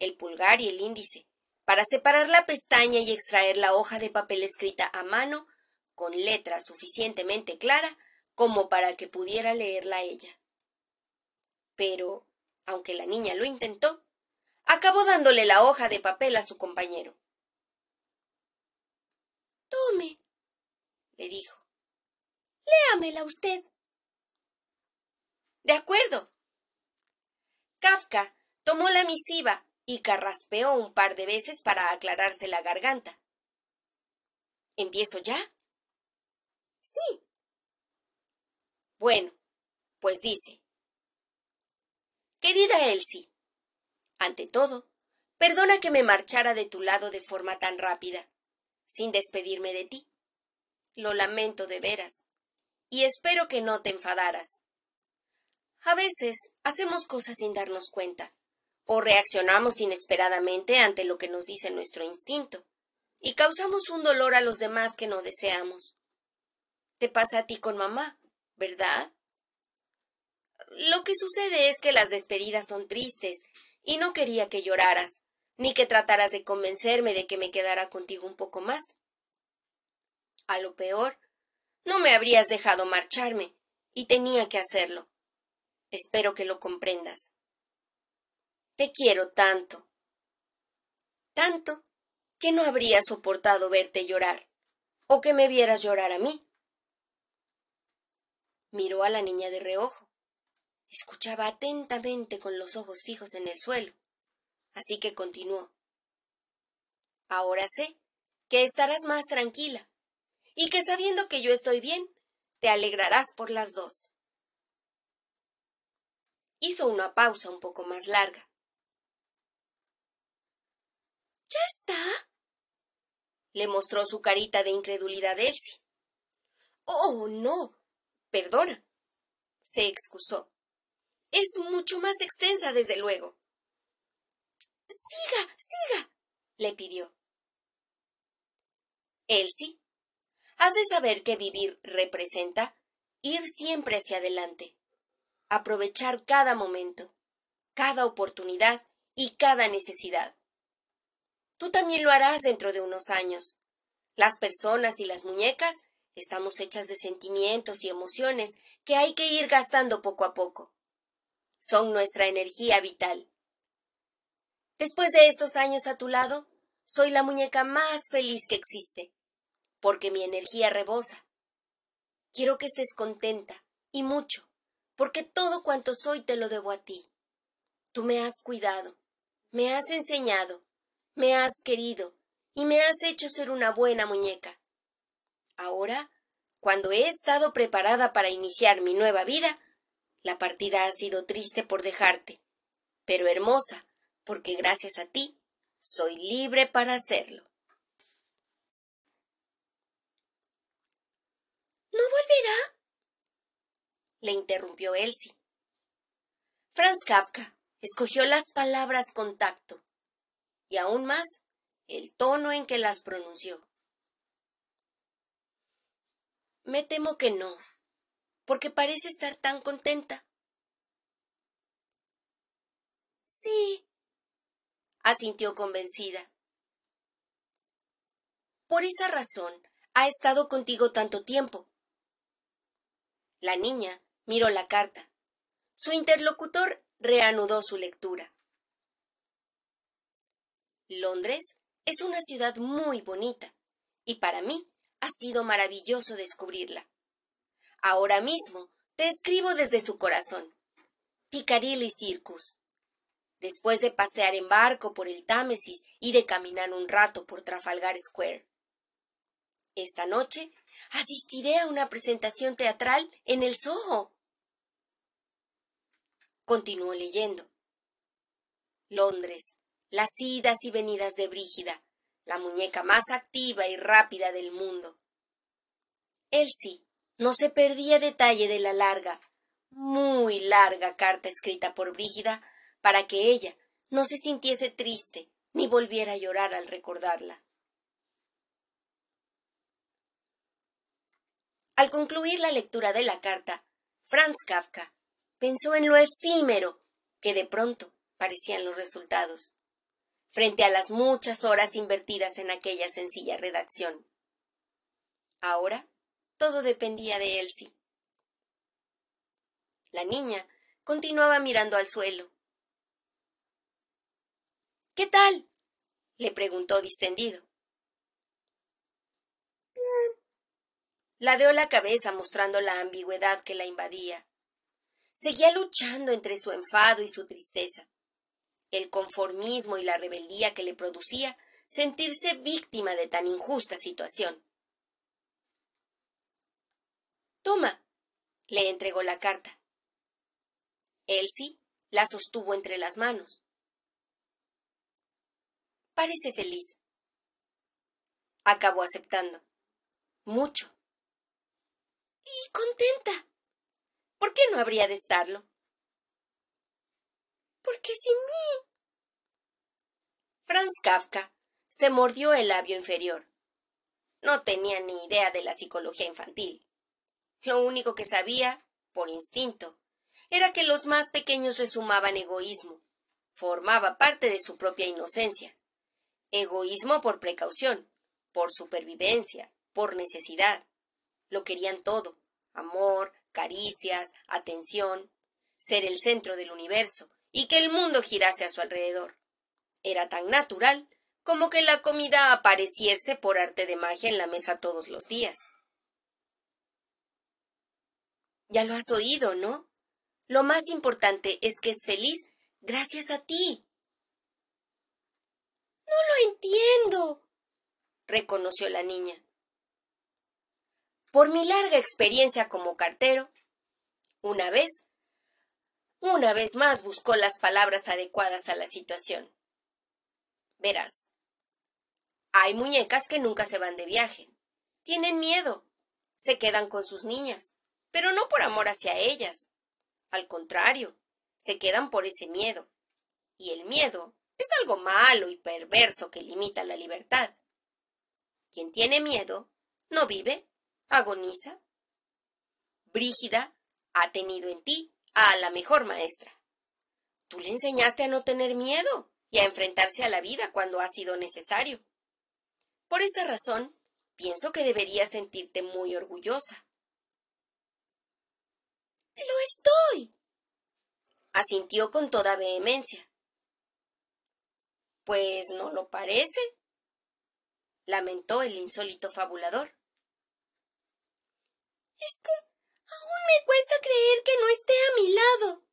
el pulgar y el índice, para separar la pestaña y extraer la hoja de papel escrita a mano con letra suficientemente clara como para que pudiera leerla ella pero, aunque la niña lo intentó, acabó dándole la hoja de papel a su compañero. Tome, le dijo. Léamela usted. De acuerdo. Kafka tomó la misiva y carraspeó un par de veces para aclararse la garganta. ¿Empiezo ya? Sí. Bueno, pues dice Querida Elsie, ante todo, perdona que me marchara de tu lado de forma tan rápida, sin despedirme de ti. Lo lamento de veras, y espero que no te enfadaras. A veces hacemos cosas sin darnos cuenta, o reaccionamos inesperadamente ante lo que nos dice nuestro instinto, y causamos un dolor a los demás que no deseamos. Te pasa a ti con mamá, ¿verdad? Lo que sucede es que las despedidas son tristes, y no quería que lloraras, ni que trataras de convencerme de que me quedara contigo un poco más. A lo peor, no me habrías dejado marcharme, y tenía que hacerlo. Espero que lo comprendas. Te quiero tanto. Tanto que no habría soportado verte llorar, o que me vieras llorar a mí. Miró a la niña de reojo. Escuchaba atentamente con los ojos fijos en el suelo. Así que continuó. Ahora sé que estarás más tranquila y que sabiendo que yo estoy bien, te alegrarás por las dos. Hizo una pausa un poco más larga. ¿Ya está? Le mostró su carita de incredulidad Elsie. Oh, no. Perdona. Se excusó. Es mucho más extensa, desde luego. Siga, siga, le pidió. Elsie, has de saber que vivir representa ir siempre hacia adelante, aprovechar cada momento, cada oportunidad y cada necesidad. Tú también lo harás dentro de unos años. Las personas y las muñecas estamos hechas de sentimientos y emociones que hay que ir gastando poco a poco. Son nuestra energía vital. Después de estos años a tu lado, soy la muñeca más feliz que existe, porque mi energía rebosa. Quiero que estés contenta, y mucho, porque todo cuanto soy te lo debo a ti. Tú me has cuidado, me has enseñado, me has querido y me has hecho ser una buena muñeca. Ahora, cuando he estado preparada para iniciar mi nueva vida, la partida ha sido triste por dejarte, pero hermosa, porque gracias a ti soy libre para hacerlo. ¿No volverá? le interrumpió Elsie. Franz Kafka escogió las palabras con tacto y aún más el tono en que las pronunció. Me temo que no, porque parece estar tan contenta. Sí, asintió convencida. Por esa razón ha estado contigo tanto tiempo. La niña miró la carta. Su interlocutor reanudó su lectura. Londres es una ciudad muy bonita y para mí ha sido maravilloso descubrirla. Ahora mismo te escribo desde su corazón. Piccadilly Circus. Después de pasear en barco por el Támesis y de caminar un rato por Trafalgar Square. Esta noche asistiré a una presentación teatral en el Soho. Continuó leyendo. Londres, las idas y venidas de Brígida, la muñeca más activa y rápida del mundo. Elsie no se perdía detalle de la larga, muy larga carta escrita por Brígida para que ella no se sintiese triste ni volviera a llorar al recordarla. Al concluir la lectura de la carta, Franz Kafka pensó en lo efímero que de pronto parecían los resultados frente a las muchas horas invertidas en aquella sencilla redacción. Ahora todo dependía de Elsie. La niña continuaba mirando al suelo. ¿Qué tal? le preguntó distendido. Ladeó la cabeza mostrando la ambigüedad que la invadía. Seguía luchando entre su enfado y su tristeza el conformismo y la rebeldía que le producía sentirse víctima de tan injusta situación. Toma, le entregó la carta. Elsie la sostuvo entre las manos. Parece feliz. Acabó aceptando. Mucho. Y contenta. ¿Por qué no habría de estarlo? Porque sin mí. Franz Kafka se mordió el labio inferior. No tenía ni idea de la psicología infantil. Lo único que sabía, por instinto, era que los más pequeños resumaban egoísmo. Formaba parte de su propia inocencia. Egoísmo por precaución, por supervivencia, por necesidad. Lo querían todo. Amor, caricias, atención, ser el centro del universo, y que el mundo girase a su alrededor. Era tan natural como que la comida apareciese por arte de magia en la mesa todos los días. Ya lo has oído, ¿no? Lo más importante es que es feliz gracias a ti. No lo entiendo, reconoció la niña. Por mi larga experiencia como cartero, una vez, una vez más buscó las palabras adecuadas a la situación. Verás, hay muñecas que nunca se van de viaje. Tienen miedo. Se quedan con sus niñas, pero no por amor hacia ellas. Al contrario, se quedan por ese miedo. Y el miedo es algo malo y perverso que limita la libertad. Quien tiene miedo no vive, agoniza. Brígida ha tenido en ti a la mejor maestra. Tú le enseñaste a no tener miedo y a enfrentarse a la vida cuando ha sido necesario. Por esa razón, pienso que deberías sentirte muy orgullosa. Lo estoy. asintió con toda vehemencia. Pues no lo parece, lamentó el insólito fabulador. Es que aún me cuesta creer que no esté a mi lado.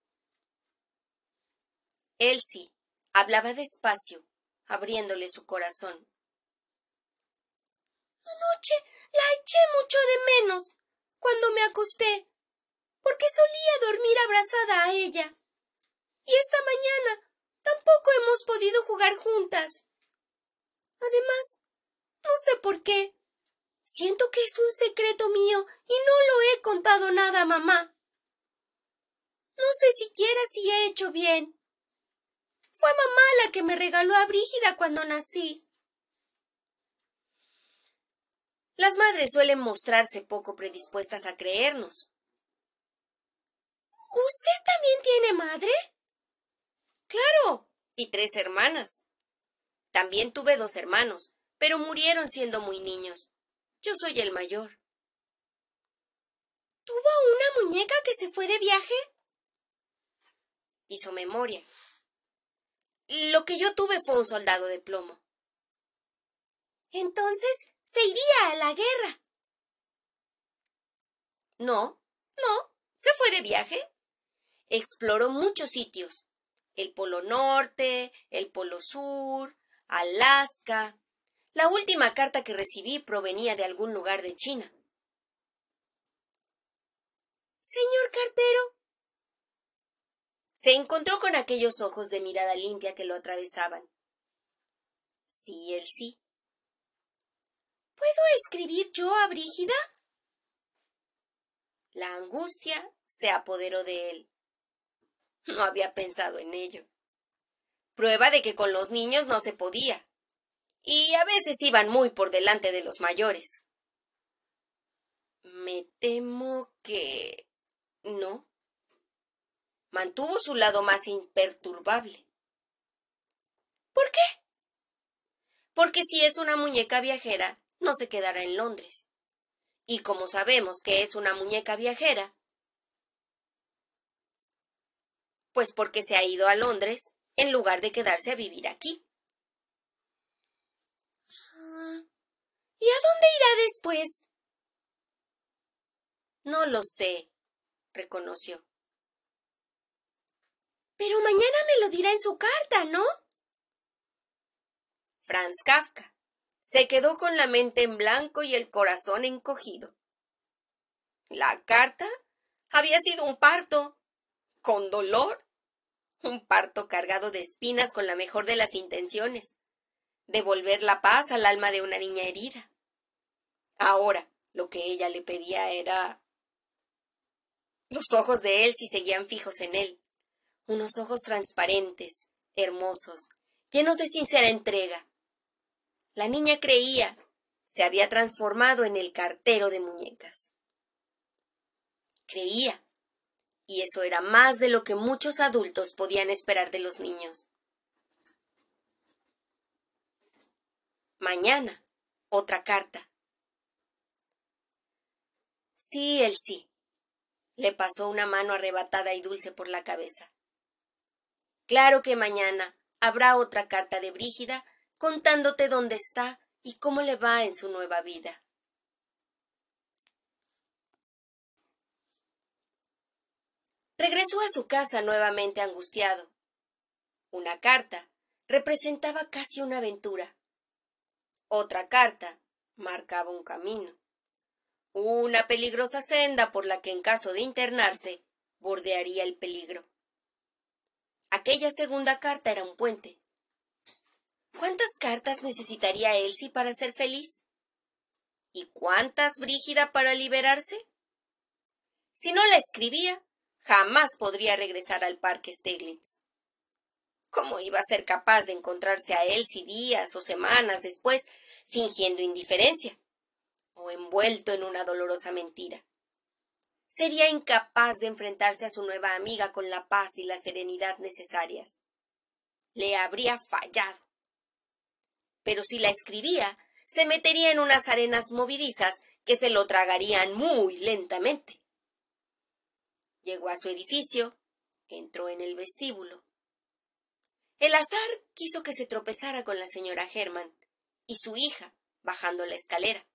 Elsie hablaba despacio, abriéndole su corazón. Anoche la eché mucho de menos cuando me acosté, porque solía dormir abrazada a ella. Y esta mañana tampoco hemos podido jugar juntas. Además, no sé por qué. Siento que es un secreto mío y no lo he contado nada a mamá. No sé siquiera si he hecho bien. Fue mamá la que me regaló a Brígida cuando nací. Las madres suelen mostrarse poco predispuestas a creernos. ¿Usted también tiene madre? Claro, y tres hermanas. También tuve dos hermanos, pero murieron siendo muy niños. Yo soy el mayor. ¿Tuvo una muñeca que se fue de viaje? Hizo memoria. Lo que yo tuve fue un soldado de plomo. Entonces, se iría a la guerra. No, no, se fue de viaje. Exploró muchos sitios. El Polo Norte, el Polo Sur, Alaska. La última carta que recibí provenía de algún lugar de China. Señor cartero. Se encontró con aquellos ojos de mirada limpia que lo atravesaban. Sí, él sí. ¿Puedo escribir yo a Brígida? La angustia se apoderó de él. No había pensado en ello. Prueba de que con los niños no se podía. Y a veces iban muy por delante de los mayores. Me temo que. no. Mantuvo su lado más imperturbable. ¿Por qué? Porque si es una muñeca viajera, no se quedará en Londres. Y como sabemos que es una muñeca viajera, pues porque se ha ido a Londres en lugar de quedarse a vivir aquí. Ah, ¿Y a dónde irá después? No lo sé, reconoció. Pero mañana me lo dirá en su carta, ¿no? Franz Kafka se quedó con la mente en blanco y el corazón encogido. La carta había sido un parto, con dolor, un parto cargado de espinas con la mejor de las intenciones, devolver la paz al alma de una niña herida. Ahora lo que ella le pedía era. Los ojos de él sí seguían fijos en él, unos ojos transparentes, hermosos, llenos de sincera entrega, la niña creía se había transformado en el cartero de muñecas. Creía, y eso era más de lo que muchos adultos podían esperar de los niños. Mañana, otra carta. Sí, él sí. Le pasó una mano arrebatada y dulce por la cabeza. Claro que mañana habrá otra carta de Brígida contándote dónde está y cómo le va en su nueva vida. Regresó a su casa nuevamente angustiado. Una carta, representaba casi una aventura. Otra carta marcaba un camino. Una peligrosa senda por la que en caso de internarse bordearía el peligro. Aquella segunda carta era un puente. ¿Cuántas cartas necesitaría Elsie para ser feliz? ¿Y cuántas Brígida para liberarse? Si no la escribía, jamás podría regresar al parque Steglitz. ¿Cómo iba a ser capaz de encontrarse a Elsie días o semanas después, fingiendo indiferencia o envuelto en una dolorosa mentira? Sería incapaz de enfrentarse a su nueva amiga con la paz y la serenidad necesarias. Le habría fallado. Pero si la escribía, se metería en unas arenas movidizas que se lo tragarían muy lentamente. Llegó a su edificio, entró en el vestíbulo. El azar quiso que se tropezara con la señora Herman y su hija bajando la escalera.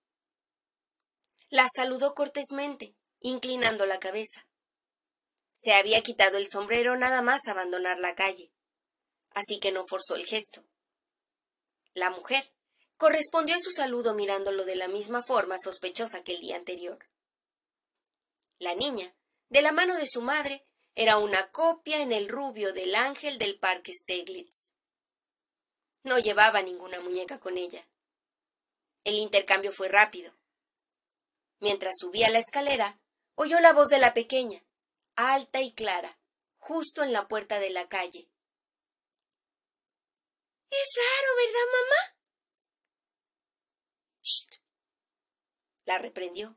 La saludó cortésmente, inclinando la cabeza. Se había quitado el sombrero nada más abandonar la calle, así que no forzó el gesto. La mujer correspondió a su saludo mirándolo de la misma forma sospechosa que el día anterior. La niña, de la mano de su madre, era una copia en el rubio del ángel del parque Steglitz. No llevaba ninguna muñeca con ella. El intercambio fue rápido. Mientras subía la escalera, oyó la voz de la pequeña, alta y clara, justo en la puerta de la calle. Es raro, ¿verdad, mamá? ¡Shh! La reprendió.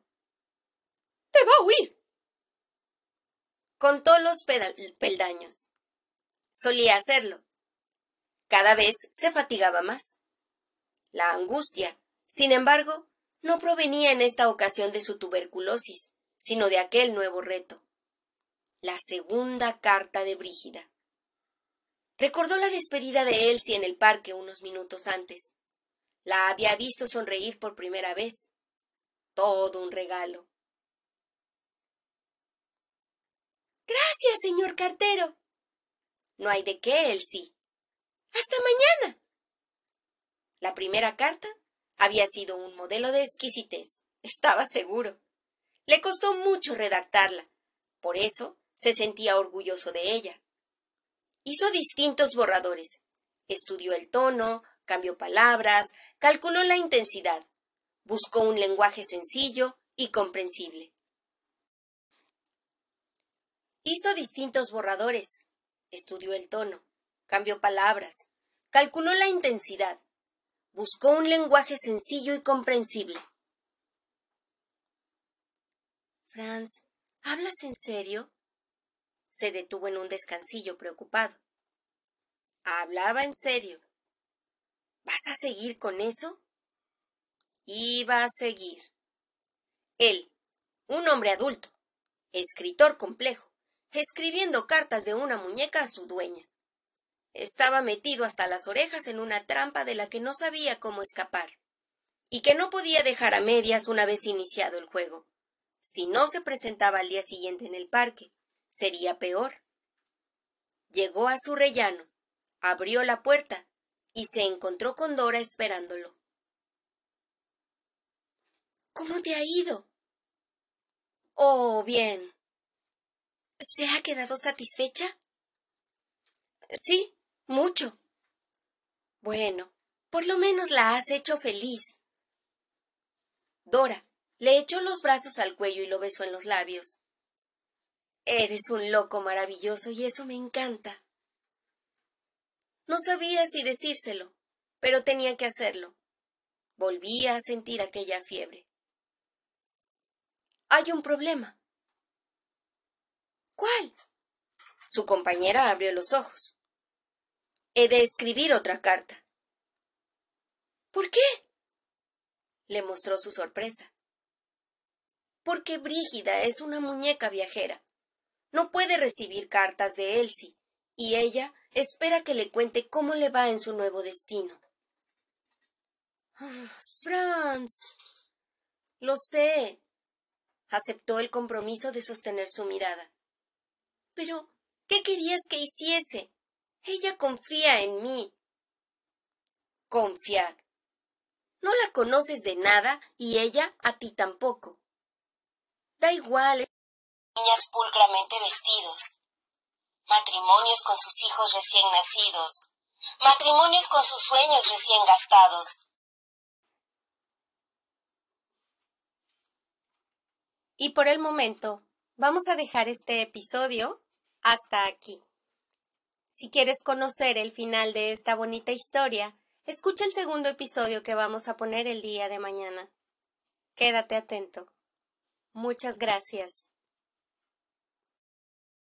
¡Te va a oír! Contó los peldaños. Solía hacerlo. Cada vez se fatigaba más. La angustia, sin embargo, no provenía en esta ocasión de su tuberculosis, sino de aquel nuevo reto. La segunda carta de Brígida. Recordó la despedida de Elsie en el parque unos minutos antes. La había visto sonreír por primera vez. Todo un regalo. Gracias, señor cartero. No hay de qué, Elsie. Hasta mañana. La primera carta había sido un modelo de exquisitez. Estaba seguro. Le costó mucho redactarla. Por eso se sentía orgulloso de ella. Hizo distintos borradores. Estudió el tono, cambió palabras, calculó la intensidad. Buscó un lenguaje sencillo y comprensible. Hizo distintos borradores. Estudió el tono, cambió palabras, calculó la intensidad. Buscó un lenguaje sencillo y comprensible. Franz, ¿hablas en serio? Se detuvo en un descansillo preocupado. Hablaba en serio. ¿Vas a seguir con eso? Iba a seguir. Él, un hombre adulto, escritor complejo, escribiendo cartas de una muñeca a su dueña. Estaba metido hasta las orejas en una trampa de la que no sabía cómo escapar, y que no podía dejar a medias una vez iniciado el juego. Si no se presentaba al día siguiente en el parque, sería peor. Llegó a su rellano, abrió la puerta y se encontró con Dora esperándolo. ¿Cómo te ha ido? Oh, bien. ¿Se ha quedado satisfecha? Sí, mucho. Bueno, por lo menos la has hecho feliz. Dora le echó los brazos al cuello y lo besó en los labios. Eres un loco maravilloso y eso me encanta. No sabía si decírselo, pero tenía que hacerlo. Volvía a sentir aquella fiebre. Hay un problema. ¿Cuál? Su compañera abrió los ojos. He de escribir otra carta. ¿Por qué? Le mostró su sorpresa. Porque Brígida es una muñeca viajera. No puede recibir cartas de Elsie, y ella espera que le cuente cómo le va en su nuevo destino. Ah, Franz. Lo sé. Aceptó el compromiso de sostener su mirada. Pero, ¿qué querías que hiciese? Ella confía en mí. Confiar. No la conoces de nada y ella a ti tampoco. Da igual. Niñas pulcramente vestidos. Matrimonios con sus hijos recién nacidos. Matrimonios con sus sueños recién gastados. Y por el momento, vamos a dejar este episodio hasta aquí. Si quieres conocer el final de esta bonita historia, escucha el segundo episodio que vamos a poner el día de mañana. Quédate atento. Muchas gracias.